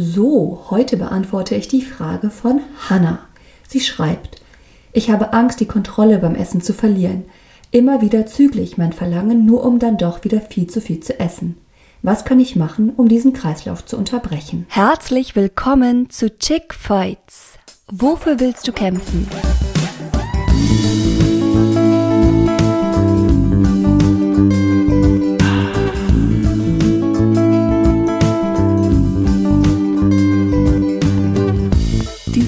so, heute beantworte ich die Frage von Hannah. Sie schreibt, ich habe Angst, die Kontrolle beim Essen zu verlieren. Immer wieder zügle ich mein Verlangen, nur um dann doch wieder viel zu viel zu essen. Was kann ich machen, um diesen Kreislauf zu unterbrechen? Herzlich willkommen zu Chick Fights. Wofür willst du kämpfen?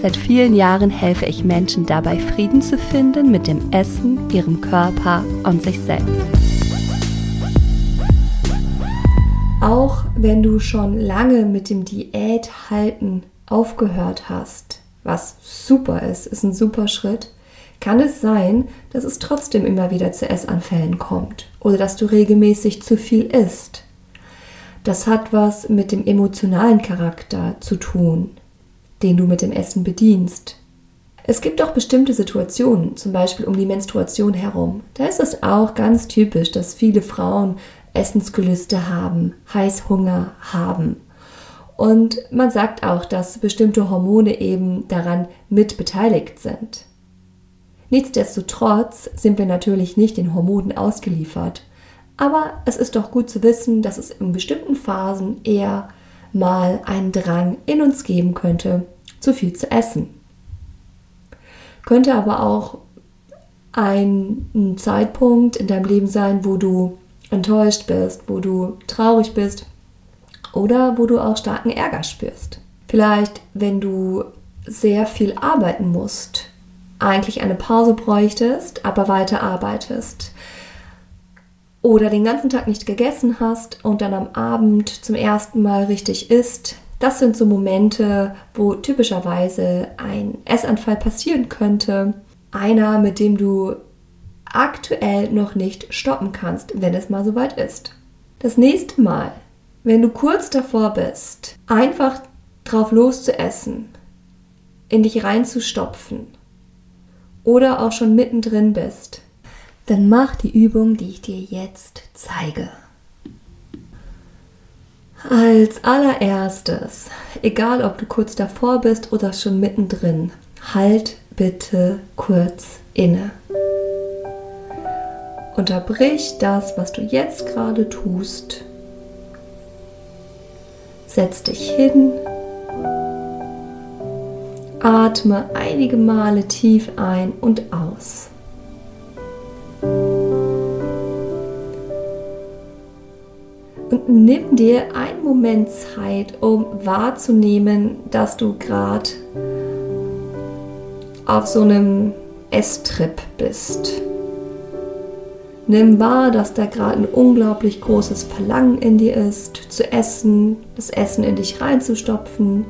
Seit vielen Jahren helfe ich Menschen dabei, Frieden zu finden mit dem Essen, ihrem Körper und sich selbst. Auch wenn du schon lange mit dem Diäthalten aufgehört hast, was super ist, ist ein super Schritt, kann es sein, dass es trotzdem immer wieder zu Essanfällen kommt oder dass du regelmäßig zu viel isst. Das hat was mit dem emotionalen Charakter zu tun den du mit dem Essen bedienst. Es gibt auch bestimmte Situationen, zum Beispiel um die Menstruation herum. Da ist es auch ganz typisch, dass viele Frauen Essensgelüste haben, Heißhunger haben. Und man sagt auch, dass bestimmte Hormone eben daran mit beteiligt sind. Nichtsdestotrotz sind wir natürlich nicht den Hormonen ausgeliefert. Aber es ist doch gut zu wissen, dass es in bestimmten Phasen eher mal einen Drang in uns geben könnte, zu viel zu essen. Könnte aber auch ein, Zeitpunkt in deinem Leben sein, wo du enttäuscht bist, wo du traurig bist oder wo du auch starken Ärger spürst. Vielleicht, wenn du sehr viel arbeiten musst, eigentlich eine Pause bräuchtest, aber weiter arbeitest oder den ganzen Tag nicht gegessen hast und dann am Abend zum ersten Mal richtig isst, das sind so Momente, wo typischerweise ein Essanfall passieren könnte. Einer, mit dem du aktuell noch nicht stoppen kannst, wenn es mal soweit ist. Das nächste Mal, wenn du kurz davor bist, einfach drauf loszuessen, in dich reinzustopfen oder auch schon mittendrin bist, dann mach die Übung, die ich dir jetzt zeige. Als allererstes, egal ob du kurz davor bist oder schon mittendrin, halt bitte kurz inne. Unterbrich das, was du jetzt gerade tust. Setz dich hin. Atme einige Male tief ein und aus. Und nimm dir einen Moment Zeit, um wahrzunehmen, dass du gerade auf so einem Esstrip bist. Nimm wahr, dass da gerade ein unglaublich großes Verlangen in dir ist, zu essen, das Essen in dich reinzustopfen.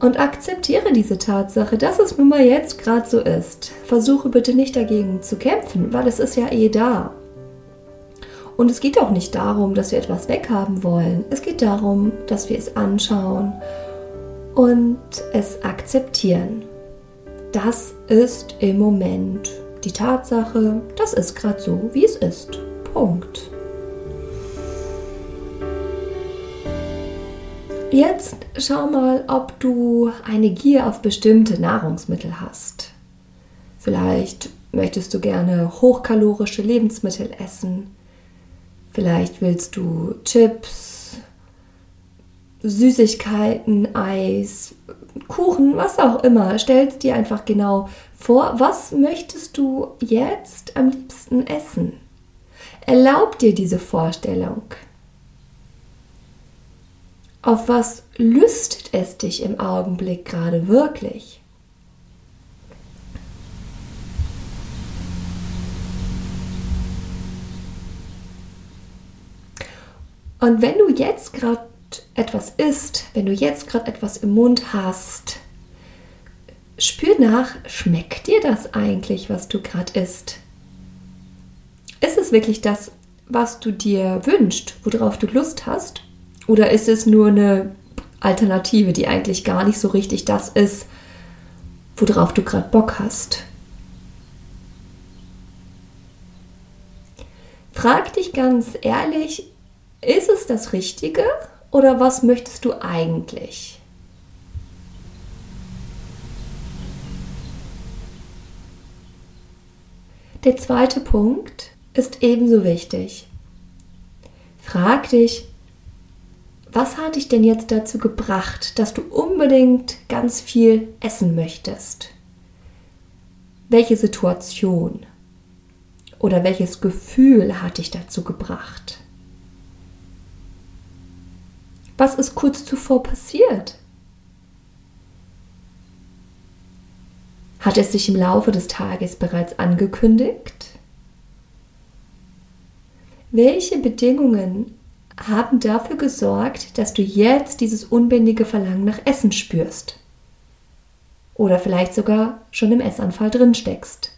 Und akzeptiere diese Tatsache, dass es nun mal jetzt gerade so ist. Versuche bitte nicht dagegen zu kämpfen, weil es ist ja eh da. Und es geht auch nicht darum, dass wir etwas weghaben wollen. Es geht darum, dass wir es anschauen und es akzeptieren. Das ist im Moment die Tatsache, das ist gerade so, wie es ist. Punkt. Jetzt schau mal, ob du eine Gier auf bestimmte Nahrungsmittel hast. Vielleicht möchtest du gerne hochkalorische Lebensmittel essen Vielleicht willst du Chips, Süßigkeiten, Eis, Kuchen, was auch immer. Stellst dir einfach genau vor, was möchtest du jetzt am liebsten essen? Erlaub dir diese Vorstellung. Auf was lüstet es dich im Augenblick gerade wirklich? Und wenn du jetzt gerade etwas isst, wenn du jetzt gerade etwas im Mund hast, spür nach, schmeckt dir das eigentlich, was du gerade isst? Ist es wirklich das, was du dir wünschst, worauf du Lust hast? Oder ist es nur eine Alternative, die eigentlich gar nicht so richtig das ist, worauf du gerade Bock hast? Frag dich ganz ehrlich, ist es das Richtige oder was möchtest du eigentlich? Der zweite Punkt ist ebenso wichtig. Frag dich, was hat dich denn jetzt dazu gebracht, dass du unbedingt ganz viel essen möchtest? Welche Situation oder welches Gefühl hat dich dazu gebracht? Was ist kurz zuvor passiert? Hat es sich im Laufe des Tages bereits angekündigt? Welche Bedingungen haben dafür gesorgt, dass du jetzt dieses unbändige Verlangen nach Essen spürst? Oder vielleicht sogar schon im Essanfall drin steckst?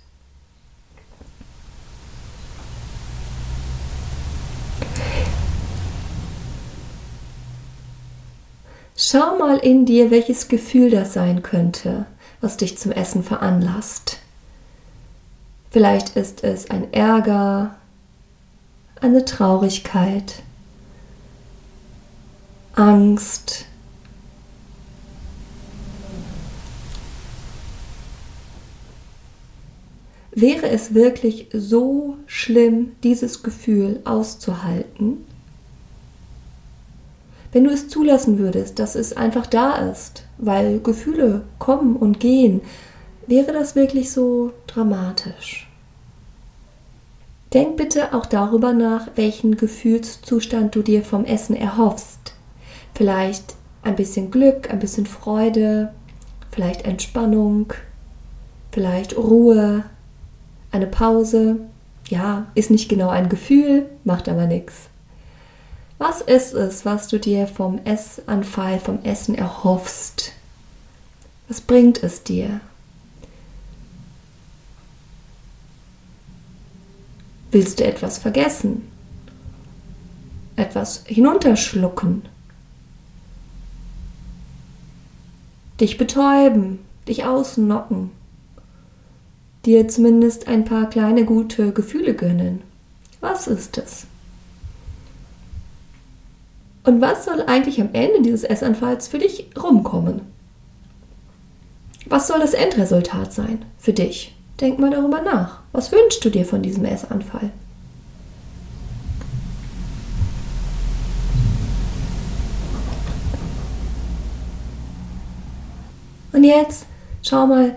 Schau mal in dir, welches Gefühl das sein könnte, was dich zum Essen veranlasst. Vielleicht ist es ein Ärger, eine Traurigkeit, Angst, Wäre es wirklich so schlimm, dieses Gefühl auszuhalten? Wenn du es zulassen würdest, dass es einfach da ist, weil Gefühle kommen und gehen, wäre das wirklich so dramatisch. Denk bitte auch darüber nach, welchen Gefühlszustand du dir vom Essen erhoffst. Vielleicht ein bisschen Glück, ein bisschen Freude, vielleicht Entspannung, vielleicht Ruhe, eine Pause. Ja, ist nicht genau ein Gefühl, macht aber nichts. Was ist es, was du dir vom Essanfall, vom Essen erhoffst? Was bringt es dir? Willst du etwas vergessen? Etwas hinunterschlucken? Dich betäuben, dich ausnocken, dir zumindest ein paar kleine gute Gefühle gönnen? Was ist es? Und was soll eigentlich am Ende dieses Essanfalls für dich rumkommen? Was soll das Endresultat sein für dich? Denk mal darüber nach. Was wünschst du dir von diesem Essanfall? Und jetzt schau mal,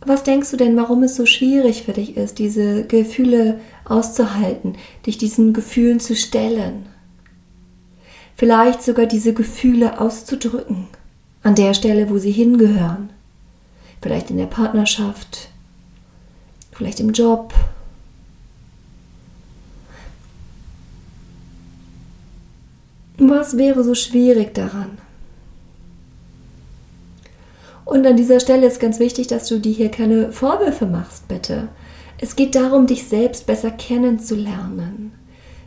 was denkst du denn, warum es so schwierig für dich ist, diese Gefühle auszuhalten, dich diesen Gefühlen zu stellen? vielleicht sogar diese Gefühle auszudrücken, an der Stelle, wo sie hingehören, vielleicht in der Partnerschaft, vielleicht im Job. Was wäre so schwierig daran? Und an dieser Stelle ist ganz wichtig, dass du dir hier keine Vorwürfe machst, bitte. Es geht darum, dich selbst besser kennenzulernen,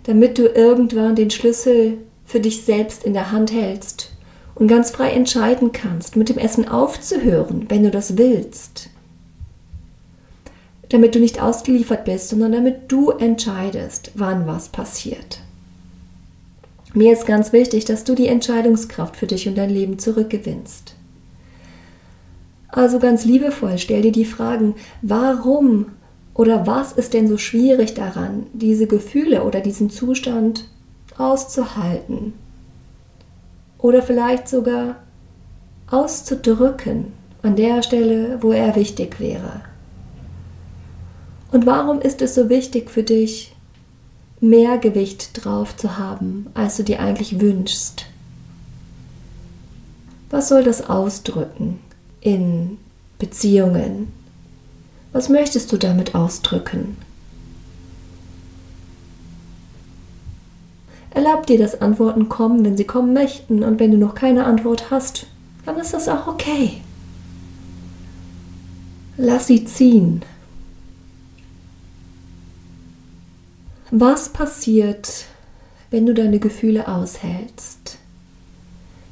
damit du irgendwann den Schlüssel für dich selbst in der Hand hältst und ganz frei entscheiden kannst, mit dem Essen aufzuhören, wenn du das willst. Damit du nicht ausgeliefert bist, sondern damit du entscheidest, wann was passiert. Mir ist ganz wichtig, dass du die Entscheidungskraft für dich und dein Leben zurückgewinnst. Also ganz liebevoll stell dir die Fragen, warum oder was ist denn so schwierig daran, diese Gefühle oder diesen Zustand auszuhalten oder vielleicht sogar auszudrücken an der Stelle, wo er wichtig wäre. Und warum ist es so wichtig für dich, mehr Gewicht drauf zu haben, als du dir eigentlich wünschst? Was soll das ausdrücken in Beziehungen? Was möchtest du damit ausdrücken? Erlaub dir, dass Antworten kommen, wenn sie kommen möchten. Und wenn du noch keine Antwort hast, dann ist das auch okay. Lass sie ziehen. Was passiert, wenn du deine Gefühle aushältst?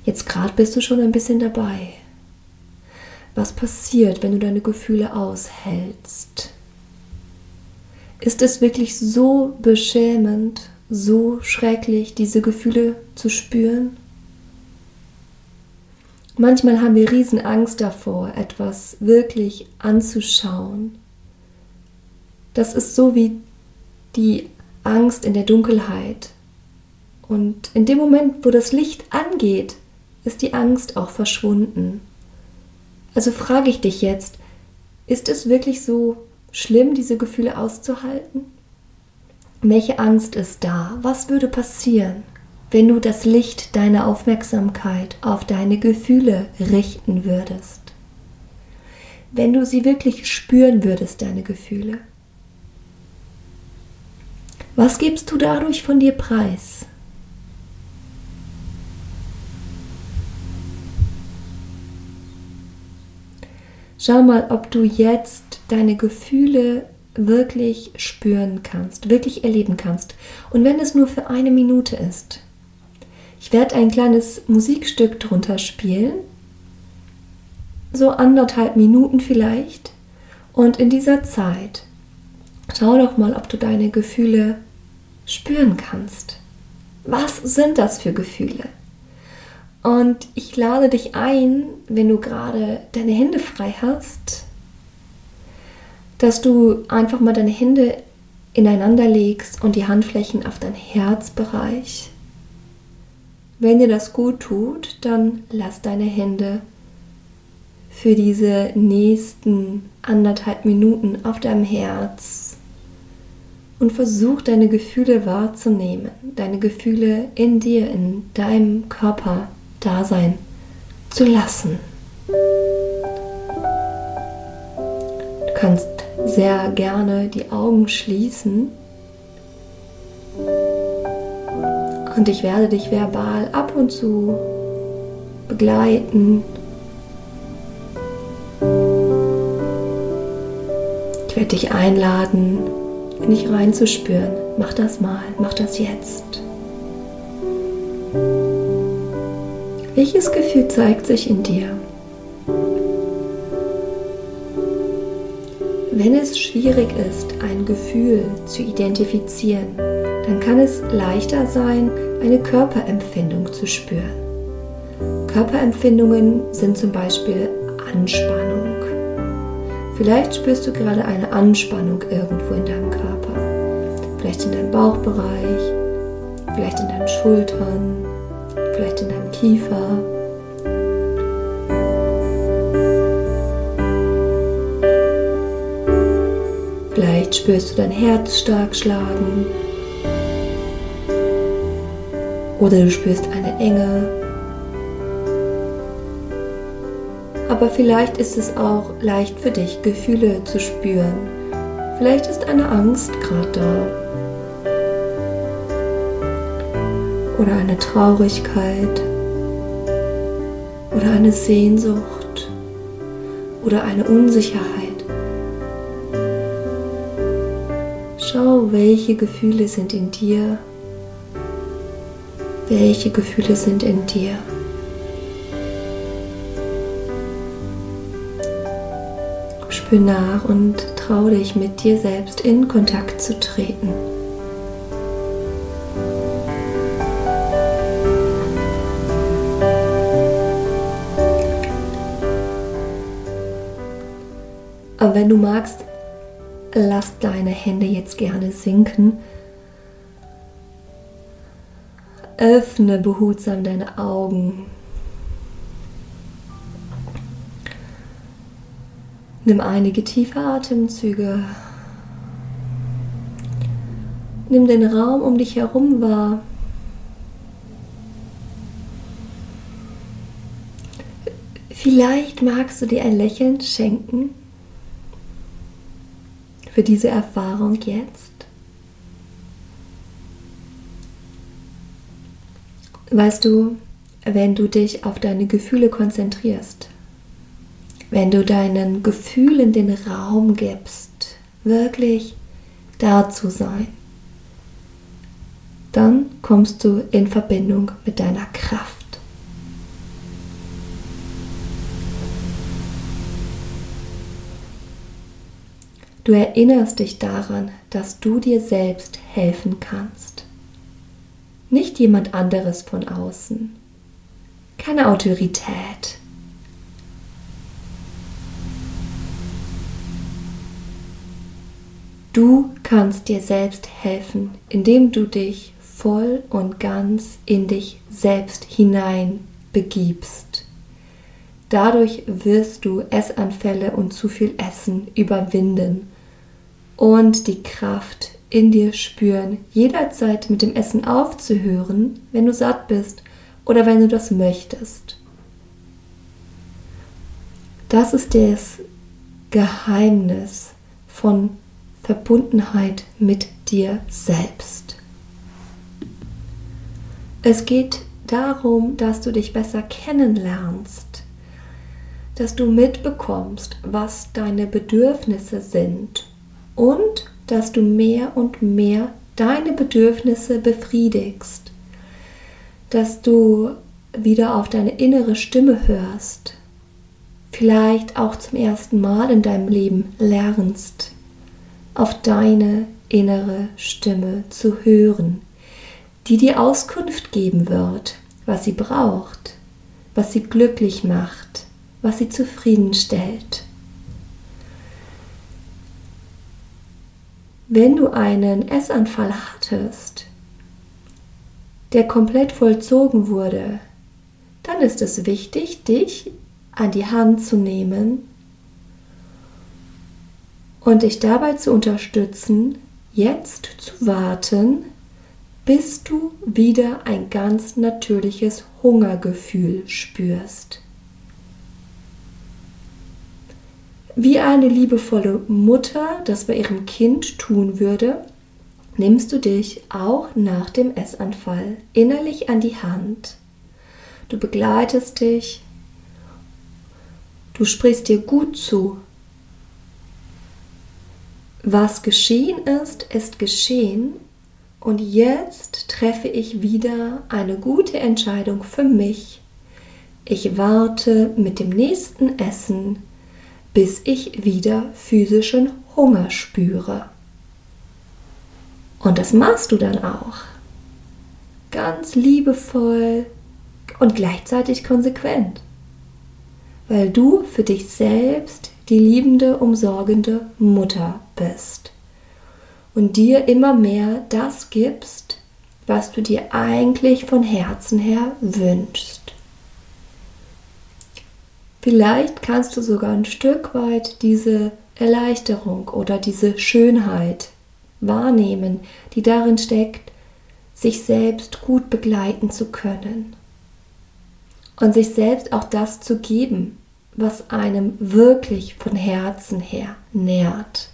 Jetzt gerade bist du schon ein bisschen dabei. Was passiert, wenn du deine Gefühle aushältst? Ist es wirklich so beschämend, so schrecklich, diese Gefühle zu spüren? Manchmal haben wir Riesenangst davor, etwas wirklich anzuschauen. Das ist so wie die Angst in der Dunkelheit. Und in dem Moment, wo das Licht angeht, ist die Angst auch verschwunden. Also frage ich dich jetzt, ist es wirklich so schlimm, diese Gefühle auszuhalten? Welche Angst ist da? Was würde passieren? wenn du das Licht deiner Aufmerksamkeit auf deine Gefühle richten würdest. Wenn du sie wirklich spüren würdest, deine Gefühle. Was gibst du dadurch von dir preis? Schau mal, ob du jetzt deine Gefühle wirklich spüren kannst, wirklich erleben kannst. Und wenn es nur für eine Minute ist, ich werde ein kleines Musikstück drunter spielen, so anderthalb Minuten vielleicht. Und in dieser Zeit schau doch mal, ob du deine Gefühle spüren kannst. Was sind das für Gefühle? Und ich lade dich ein, wenn du gerade deine Hände frei hast, dass du einfach mal deine Hände ineinander legst und die Handflächen auf dein Herzbereich. Wenn dir das gut tut, dann lass deine Hände für diese nächsten anderthalb Minuten auf deinem Herz und versuch deine Gefühle wahrzunehmen, deine Gefühle in dir, in deinem Körper da sein zu lassen. Du kannst sehr gerne die Augen schließen Und ich werde dich verbal ab und zu begleiten. Ich werde dich einladen, in dich reinzuspüren. Mach das mal, mach das jetzt. Welches Gefühl zeigt sich in dir? Wenn es schwierig ist, ein Gefühl zu identifizieren, dann kann es leichter sein, eine Körperempfindung zu spüren. Körperempfindungen sind zum Beispiel Anspannung. Vielleicht spürst du gerade eine Anspannung irgendwo in deinem Körper. Vielleicht in deinem Bauchbereich, vielleicht in deinen Schultern, vielleicht in deinem Kiefer. Vielleicht spürst du dein Herz stark schlagen oder du spürst eine Enge. Aber vielleicht ist es auch leicht für dich, Gefühle zu spüren. Vielleicht ist eine Angst gerade da. Oder eine Traurigkeit. Eine Sehnsucht. Oder eine Unsicherheit. Schau, welche Gefühle sind in dir welche Gefühle sind in dir? Spür nach und trau dich mit dir selbst in Kontakt zu treten. Wenn du magst, lass deine Hände jetzt gerne sinken Öffne behutsam deine Augen. Nimm einige tiefe Atemzüge. Nimm den Raum um dich herum wahr. Vielleicht magst du dir ein Lächeln schenken für diese Erfahrung jetzt. Weißt du, wenn du dich auf deine Gefühle konzentrierst, wenn du deinen Gefühlen den Raum gibst, wirklich da zu sein, dann kommst du in Verbindung mit deiner Kraft. Du erinnerst dich daran, dass du dir selbst helfen kannst. Nicht jemand anderes von außen. Keine Autorität. Du kannst dir selbst helfen, indem du dich voll und ganz in dich selbst hinein begibst. Dadurch wirst du Essanfälle und zu viel Essen überwinden und die Kraft in dir spüren, jederzeit mit dem Essen aufzuhören, wenn du satt bist oder wenn du das möchtest. Das ist das Geheimnis von Verbundenheit mit dir selbst. Es geht darum, dass du dich besser kennenlernst, dass du mitbekommst, was deine Bedürfnisse sind und dass du mehr und mehr deine Bedürfnisse befriedigst, dass du wieder auf deine innere Stimme hörst, vielleicht auch zum ersten Mal in deinem Leben lernst, auf deine innere Stimme zu hören, die dir Auskunft geben wird, was sie braucht, was sie glücklich macht, was sie zufriedenstellt. Wenn du einen Essanfall hattest, der komplett vollzogen wurde, dann ist es wichtig, dich an die Hand zu nehmen und dich dabei zu unterstützen, jetzt zu warten, bis du wieder ein ganz natürliches Hungergefühl spürst. Wie eine liebevolle Mutter das bei ihrem Kind tun würde, nimmst du dich auch nach dem Essanfall innerlich an die Hand. Du begleitest dich, du sprichst dir gut zu. Was geschehen ist, ist geschehen und jetzt treffe ich wieder eine gute Entscheidung für mich. Ich warte mit dem nächsten Essen bis ich wieder physischen Hunger spüre. Und das machst du dann auch. Ganz liebevoll und gleichzeitig konsequent. Weil du für dich selbst die liebende, umsorgende Mutter bist. Und dir immer mehr das gibst, was du dir eigentlich von Herzen her wünschst. Vielleicht kannst du sogar ein Stück weit diese Erleichterung oder diese Schönheit wahrnehmen, die darin steckt, sich selbst gut begleiten zu können und sich selbst auch das zu geben, was einem wirklich von Herzen her nährt.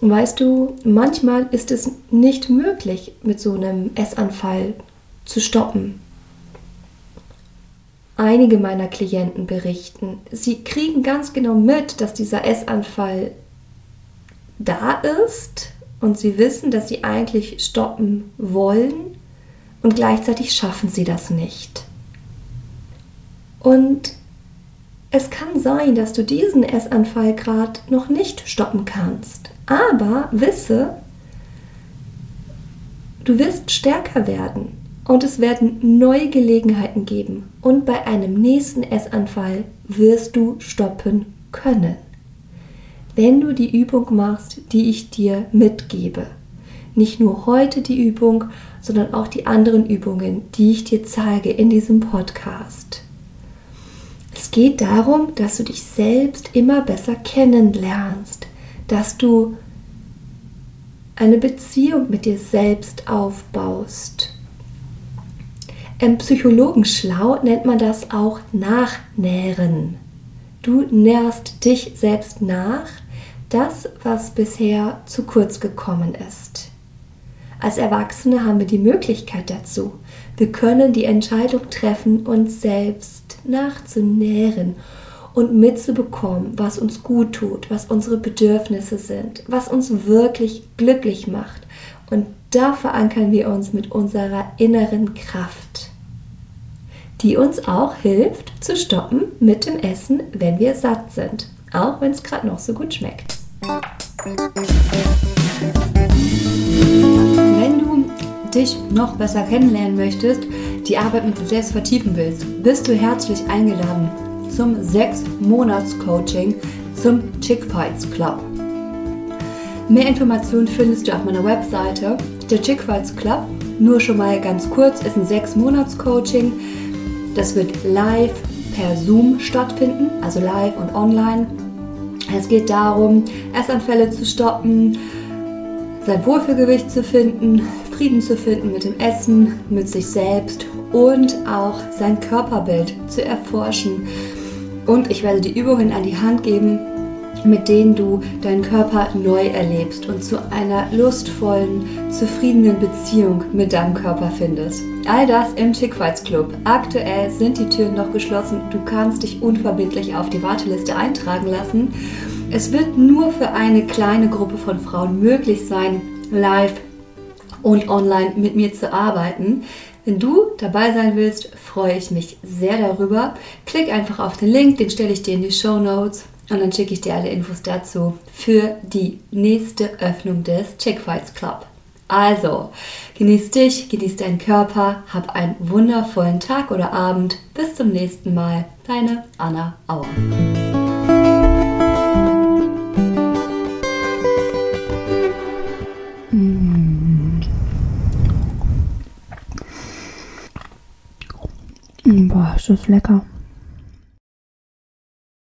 Weißt du, manchmal ist es nicht möglich, mit so einem Essanfall zu stoppen. Einige meiner Klienten berichten, sie kriegen ganz genau mit, dass dieser Essanfall da ist und sie wissen, dass sie eigentlich stoppen wollen und gleichzeitig schaffen sie das nicht. Und es kann sein, dass du diesen Essanfall gerade noch nicht stoppen kannst, aber wisse, du wirst stärker werden und es werden neue Gelegenheiten geben und bei einem nächsten Essanfall wirst du stoppen können. Wenn du die Übung machst, die ich dir mitgebe. Nicht nur heute die Übung, sondern auch die anderen Übungen, die ich dir zeige in diesem Podcast. Es geht darum, dass du dich selbst immer besser kennenlernst, dass du eine Beziehung mit dir selbst aufbaust im Psychologen schlau nennt man das auch Nachnähren. Du nährst dich selbst nach, das, was bisher zu kurz gekommen ist. Als Erwachsene haben wir die Möglichkeit dazu. Wir können die Entscheidung treffen, uns selbst nachzunähren und mitzubekommen, was uns gut tut, was unsere Bedürfnisse sind, was uns wirklich glücklich macht. Und da verankern wir uns mit unserer inneren Kraft, die uns auch hilft zu stoppen mit dem Essen, wenn wir satt sind, auch wenn es gerade noch so gut schmeckt. Wenn du dich noch besser kennenlernen möchtest, die Arbeit mit dir selbst vertiefen willst, bist du herzlich eingeladen zum 6-Monats-Coaching zum Chick Fights Club. Mehr Informationen findest du auf meiner Webseite. Der Chick Fights Club, nur schon mal ganz kurz, ist ein 6-Monats-Coaching. Das wird live per Zoom stattfinden, also live und online. Es geht darum, Essanfälle zu stoppen, sein Wohlfühlgewicht zu finden, Frieden zu finden mit dem Essen, mit sich selbst und auch sein Körperbild zu erforschen. Und ich werde die Übungen an die Hand geben, mit denen du deinen Körper neu erlebst und zu einer lustvollen, zufriedenen Beziehung mit deinem Körper findest. All das im Chick Fights Club. Aktuell sind die Türen noch geschlossen. Du kannst dich unverbindlich auf die Warteliste eintragen lassen. Es wird nur für eine kleine Gruppe von Frauen möglich sein, live und online mit mir zu arbeiten. Wenn du dabei sein willst, freue ich mich sehr darüber. Klick einfach auf den Link, den stelle ich dir in die Show Notes und dann schicke ich dir alle Infos dazu für die nächste Öffnung des Chick Fights Club. Also, genieß dich, genieß deinen Körper, hab einen wundervollen Tag oder Abend. Bis zum nächsten Mal. Deine Anna Auer. Boah, ist das lecker.